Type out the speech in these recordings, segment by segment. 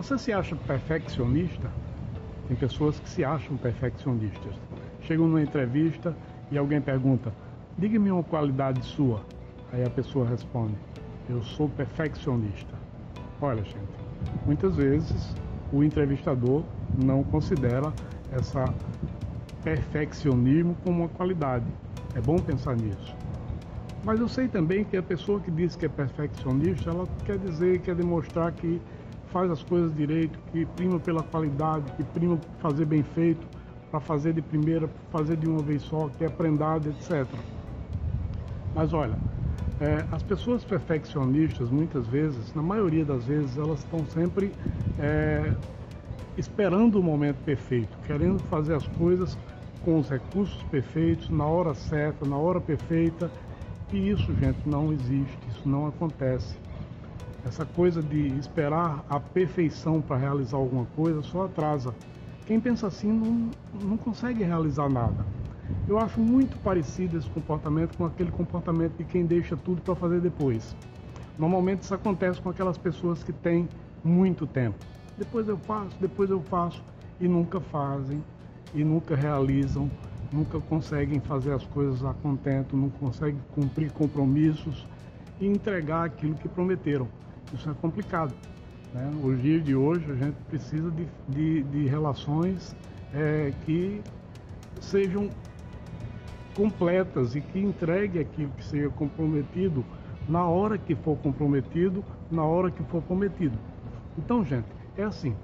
Você se acha perfeccionista? Tem pessoas que se acham perfeccionistas. Chegam numa entrevista e alguém pergunta: diga-me uma qualidade sua. Aí a pessoa responde: eu sou perfeccionista. Olha, gente, muitas vezes o entrevistador não considera essa perfeccionismo como uma qualidade. É bom pensar nisso. Mas eu sei também que a pessoa que diz que é perfeccionista, ela quer dizer, quer demonstrar que faz as coisas direito, que prima pela qualidade, que prima fazer bem feito, para fazer de primeira, fazer de uma vez só, que é prendado, etc. Mas olha, é, as pessoas perfeccionistas, muitas vezes, na maioria das vezes, elas estão sempre é, esperando o momento perfeito, querendo fazer as coisas com os recursos perfeitos, na hora certa, na hora perfeita. E isso, gente, não existe, isso não acontece. Essa coisa de esperar a perfeição para realizar alguma coisa só atrasa. Quem pensa assim não, não consegue realizar nada. Eu acho muito parecido esse comportamento com aquele comportamento de quem deixa tudo para fazer depois. Normalmente isso acontece com aquelas pessoas que têm muito tempo. Depois eu faço, depois eu faço e nunca fazem e nunca realizam, nunca conseguem fazer as coisas a contento, não conseguem cumprir compromissos e entregar aquilo que prometeram. Isso é complicado. Né? Os dias de hoje a gente precisa de, de, de relações é, que sejam completas e que entregue aquilo que seja comprometido na hora que for comprometido, na hora que for prometido. Então, gente, é assim.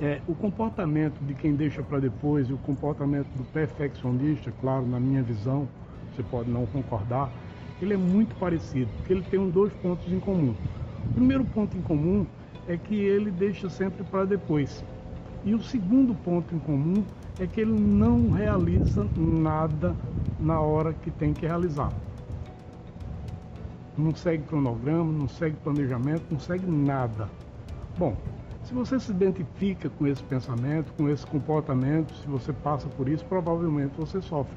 É, o comportamento de quem deixa para depois e o comportamento do perfeccionista, claro, na minha visão, você pode não concordar, ele é muito parecido, porque ele tem dois pontos em comum. O primeiro ponto em comum é que ele deixa sempre para depois. E o segundo ponto em comum é que ele não realiza nada na hora que tem que realizar. Não segue cronograma, não segue planejamento, não segue nada. Bom, se você se identifica com esse pensamento, com esse comportamento, se você passa por isso, provavelmente você sofre.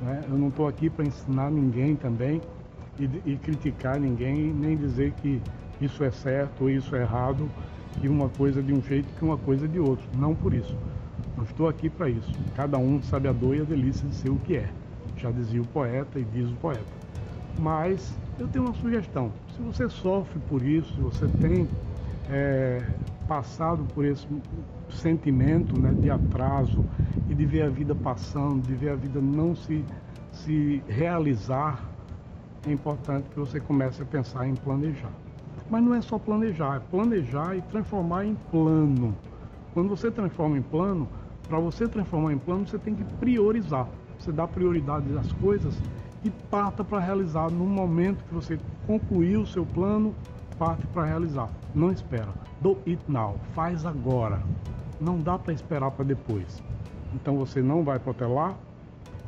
Né? Eu não estou aqui para ensinar ninguém também e, e criticar ninguém, nem dizer que isso é certo ou isso é errado, e uma coisa de um jeito que uma coisa de outro. Não por isso. Não estou aqui para isso. Cada um sabe a dor e a delícia de ser o que é. Já dizia o poeta e diz o poeta. Mas eu tenho uma sugestão. Se você sofre por isso, se você tem é, passado por esse sentimento né, de atraso e de ver a vida passando, de ver a vida não se, se realizar, é importante que você comece a pensar em planejar. Mas não é só planejar, é planejar e transformar em plano. Quando você transforma em plano, para você transformar em plano, você tem que priorizar. Você dá prioridade às coisas e parta para realizar no momento que você concluiu o seu plano, parte para realizar. Não espera. Do it now. Faz agora. Não dá para esperar para depois. Então você não vai protelar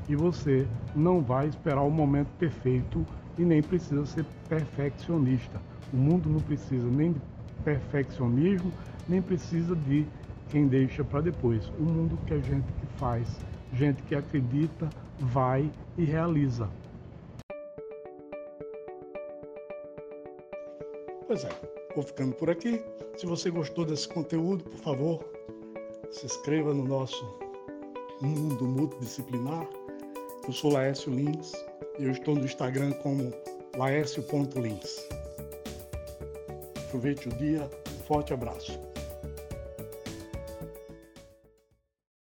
e você não vai esperar o momento perfeito e nem precisa ser perfeccionista. O mundo não precisa nem de perfeccionismo, nem precisa de quem deixa para depois. O mundo que a gente que faz, gente que acredita, vai e realiza. Pois é, vou ficando por aqui. Se você gostou desse conteúdo, por favor, se inscreva no nosso mundo multidisciplinar. Eu sou Laércio Lins eu estou no Instagram como laércio.lins. Aproveite o dia. Um forte abraço.